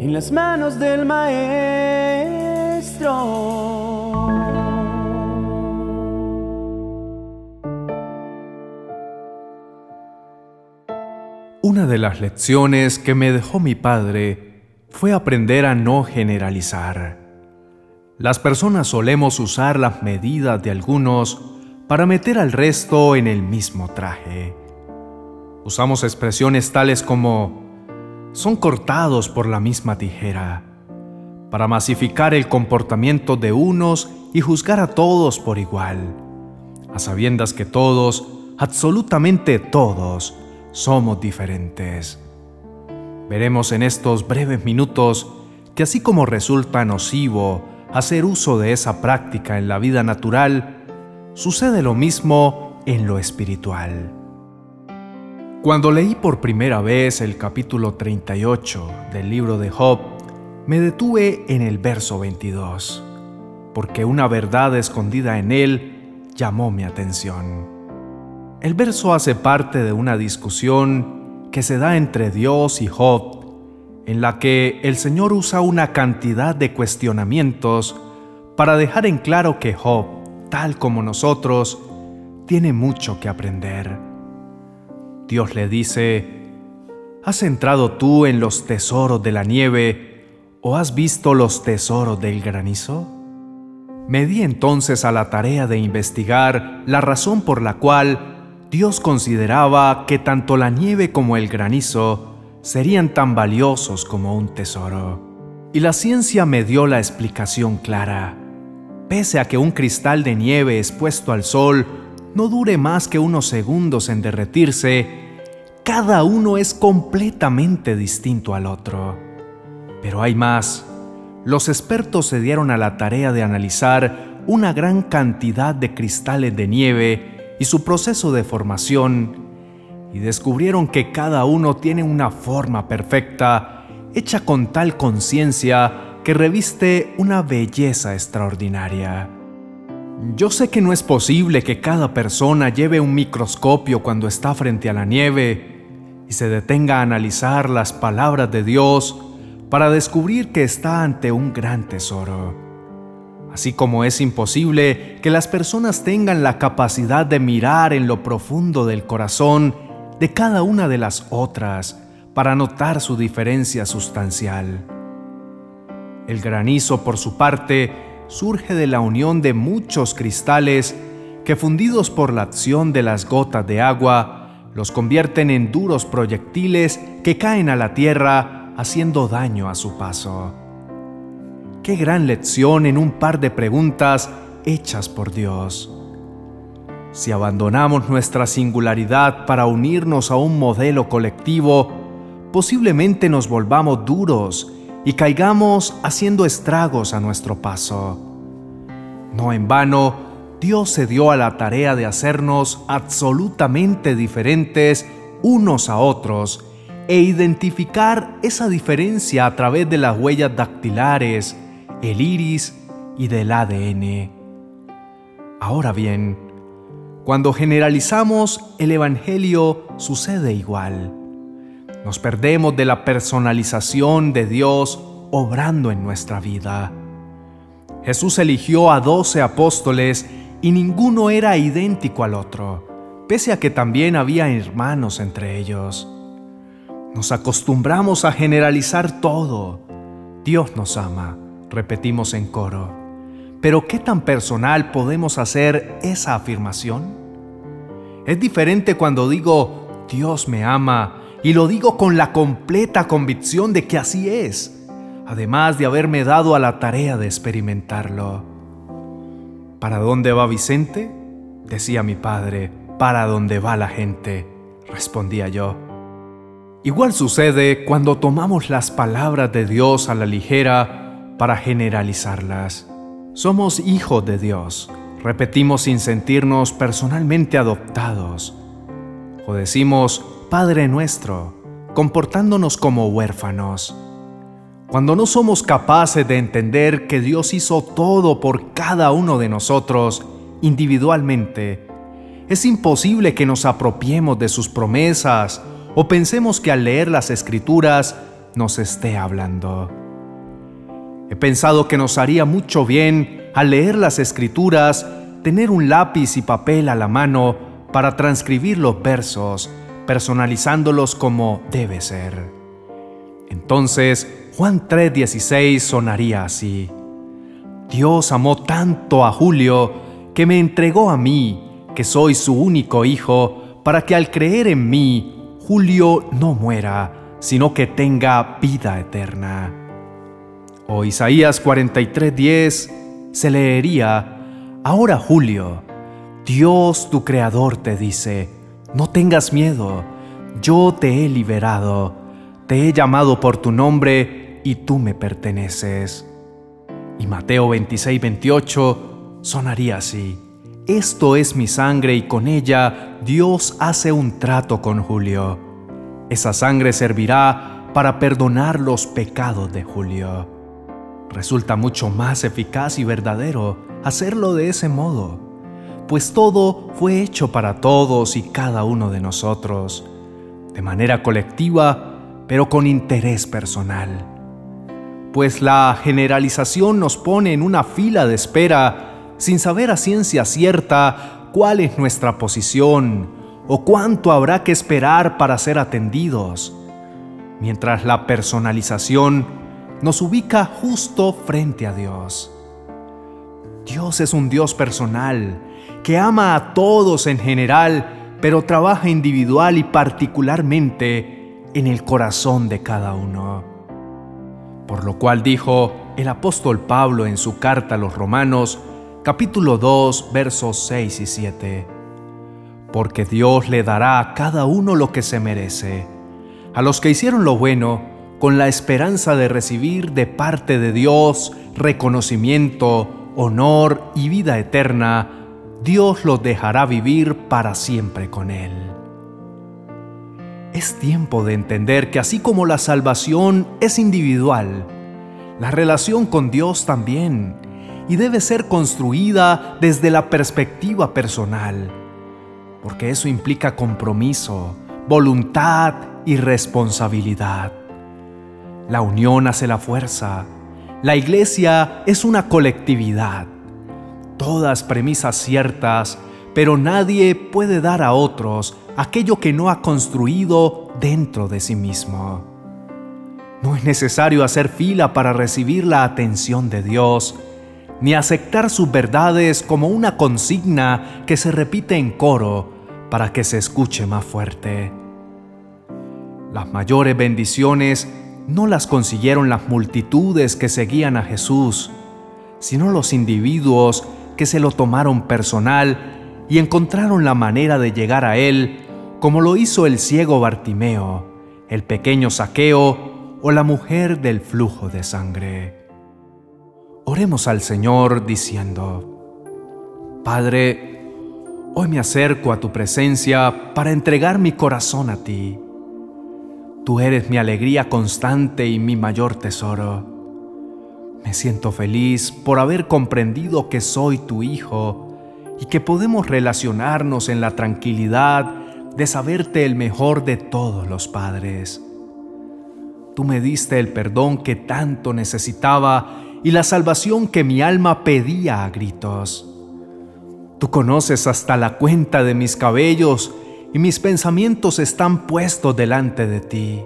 en las manos del Maestro. Una de las lecciones que me dejó mi padre fue aprender a no generalizar. Las personas solemos usar las medidas de algunos para meter al resto en el mismo traje. Usamos expresiones tales como son cortados por la misma tijera, para masificar el comportamiento de unos y juzgar a todos por igual, a sabiendas que todos, absolutamente todos, somos diferentes. Veremos en estos breves minutos que así como resulta nocivo hacer uso de esa práctica en la vida natural, sucede lo mismo en lo espiritual. Cuando leí por primera vez el capítulo 38 del libro de Job, me detuve en el verso 22, porque una verdad escondida en él llamó mi atención. El verso hace parte de una discusión que se da entre Dios y Job, en la que el Señor usa una cantidad de cuestionamientos para dejar en claro que Job, tal como nosotros, tiene mucho que aprender Dios le dice, ¿has entrado tú en los tesoros de la nieve o has visto los tesoros del granizo? Me di entonces a la tarea de investigar la razón por la cual Dios consideraba que tanto la nieve como el granizo serían tan valiosos como un tesoro. Y la ciencia me dio la explicación clara. Pese a que un cristal de nieve expuesto al sol no dure más que unos segundos en derretirse, cada uno es completamente distinto al otro. Pero hay más. Los expertos se dieron a la tarea de analizar una gran cantidad de cristales de nieve y su proceso de formación y descubrieron que cada uno tiene una forma perfecta, hecha con tal conciencia que reviste una belleza extraordinaria. Yo sé que no es posible que cada persona lleve un microscopio cuando está frente a la nieve y se detenga a analizar las palabras de Dios para descubrir que está ante un gran tesoro. Así como es imposible que las personas tengan la capacidad de mirar en lo profundo del corazón de cada una de las otras para notar su diferencia sustancial. El granizo, por su parte, surge de la unión de muchos cristales que fundidos por la acción de las gotas de agua, los convierten en duros proyectiles que caen a la tierra haciendo daño a su paso. Qué gran lección en un par de preguntas hechas por Dios. Si abandonamos nuestra singularidad para unirnos a un modelo colectivo, posiblemente nos volvamos duros y caigamos haciendo estragos a nuestro paso. No en vano, Dios se dio a la tarea de hacernos absolutamente diferentes unos a otros e identificar esa diferencia a través de las huellas dactilares, el iris y del ADN. Ahora bien, cuando generalizamos el Evangelio sucede igual. Nos perdemos de la personalización de Dios obrando en nuestra vida. Jesús eligió a doce apóstoles y ninguno era idéntico al otro, pese a que también había hermanos entre ellos. Nos acostumbramos a generalizar todo. Dios nos ama, repetimos en coro. Pero ¿qué tan personal podemos hacer esa afirmación? Es diferente cuando digo Dios me ama y lo digo con la completa convicción de que así es, además de haberme dado a la tarea de experimentarlo. ¿Para dónde va Vicente? decía mi padre. Para dónde va la gente, respondía yo. Igual sucede cuando tomamos las palabras de Dios a la ligera para generalizarlas. Somos hijos de Dios, repetimos sin sentirnos personalmente adoptados. O decimos Padre nuestro, comportándonos como huérfanos. Cuando no somos capaces de entender que Dios hizo todo por cada uno de nosotros individualmente, es imposible que nos apropiemos de sus promesas o pensemos que al leer las escrituras nos esté hablando. He pensado que nos haría mucho bien al leer las escrituras tener un lápiz y papel a la mano para transcribir los versos, personalizándolos como debe ser. Entonces, Juan 3:16 sonaría así. Dios amó tanto a Julio que me entregó a mí, que soy su único hijo, para que al creer en mí, Julio no muera, sino que tenga vida eterna. O Isaías 43:10 se leería, Ahora Julio, Dios tu Creador te dice, no tengas miedo, yo te he liberado, te he llamado por tu nombre y tú me perteneces. Y Mateo 26, 28 sonaría así. Esto es mi sangre y con ella Dios hace un trato con Julio. Esa sangre servirá para perdonar los pecados de Julio. Resulta mucho más eficaz y verdadero hacerlo de ese modo, pues todo fue hecho para todos y cada uno de nosotros, de manera colectiva, pero con interés personal pues la generalización nos pone en una fila de espera sin saber a ciencia cierta cuál es nuestra posición o cuánto habrá que esperar para ser atendidos, mientras la personalización nos ubica justo frente a Dios. Dios es un Dios personal, que ama a todos en general, pero trabaja individual y particularmente en el corazón de cada uno. Por lo cual dijo el apóstol Pablo en su carta a los Romanos, capítulo 2, versos 6 y 7. Porque Dios le dará a cada uno lo que se merece, a los que hicieron lo bueno, con la esperanza de recibir de parte de Dios reconocimiento, honor y vida eterna, Dios los dejará vivir para siempre con Él. Es tiempo de entender que así como la salvación es individual, la relación con Dios también, y debe ser construida desde la perspectiva personal, porque eso implica compromiso, voluntad y responsabilidad. La unión hace la fuerza. La iglesia es una colectividad. Todas premisas ciertas, pero nadie puede dar a otros aquello que no ha construido dentro de sí mismo. No es necesario hacer fila para recibir la atención de Dios, ni aceptar sus verdades como una consigna que se repite en coro para que se escuche más fuerte. Las mayores bendiciones no las consiguieron las multitudes que seguían a Jesús, sino los individuos que se lo tomaron personal y encontraron la manera de llegar a Él, como lo hizo el ciego Bartimeo, el pequeño Saqueo o la mujer del flujo de sangre. Oremos al Señor diciendo, Padre, hoy me acerco a tu presencia para entregar mi corazón a ti. Tú eres mi alegría constante y mi mayor tesoro. Me siento feliz por haber comprendido que soy tu Hijo y que podemos relacionarnos en la tranquilidad de saberte el mejor de todos los padres. Tú me diste el perdón que tanto necesitaba y la salvación que mi alma pedía a gritos. Tú conoces hasta la cuenta de mis cabellos y mis pensamientos están puestos delante de ti.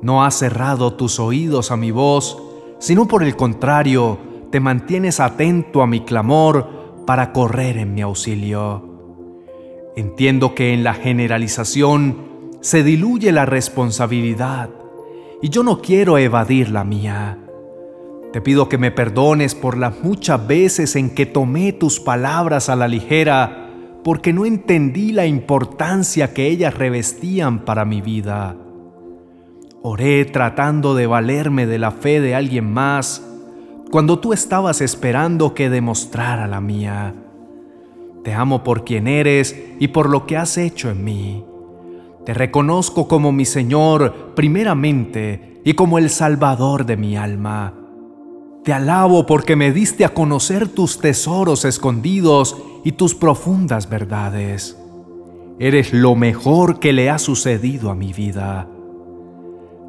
No has cerrado tus oídos a mi voz, sino por el contrario, te mantienes atento a mi clamor para correr en mi auxilio. Entiendo que en la generalización se diluye la responsabilidad y yo no quiero evadir la mía. Te pido que me perdones por las muchas veces en que tomé tus palabras a la ligera porque no entendí la importancia que ellas revestían para mi vida. Oré tratando de valerme de la fe de alguien más cuando tú estabas esperando que demostrara la mía. Te amo por quien eres y por lo que has hecho en mí. Te reconozco como mi Señor primeramente y como el Salvador de mi alma. Te alabo porque me diste a conocer tus tesoros escondidos y tus profundas verdades. Eres lo mejor que le ha sucedido a mi vida.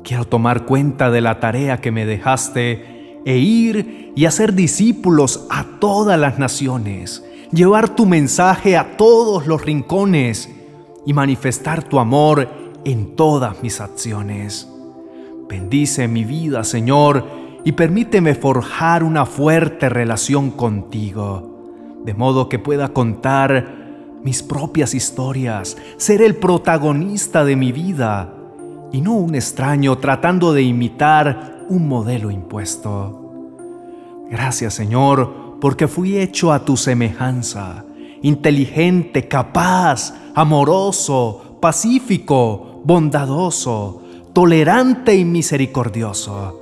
Quiero tomar cuenta de la tarea que me dejaste e ir y hacer discípulos a todas las naciones, llevar tu mensaje a todos los rincones y manifestar tu amor en todas mis acciones. Bendice mi vida, Señor, y permíteme forjar una fuerte relación contigo, de modo que pueda contar mis propias historias, ser el protagonista de mi vida y no un extraño tratando de imitar un modelo impuesto. Gracias Señor, porque fui hecho a tu semejanza, inteligente, capaz, amoroso, pacífico, bondadoso, tolerante y misericordioso.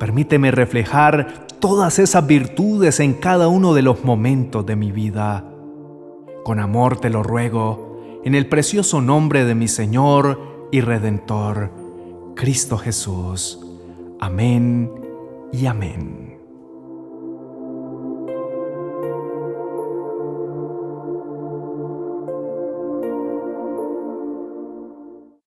Permíteme reflejar todas esas virtudes en cada uno de los momentos de mi vida. Con amor te lo ruego, en el precioso nombre de mi Señor, y Redentor, Cristo Jesús. Amén y amén.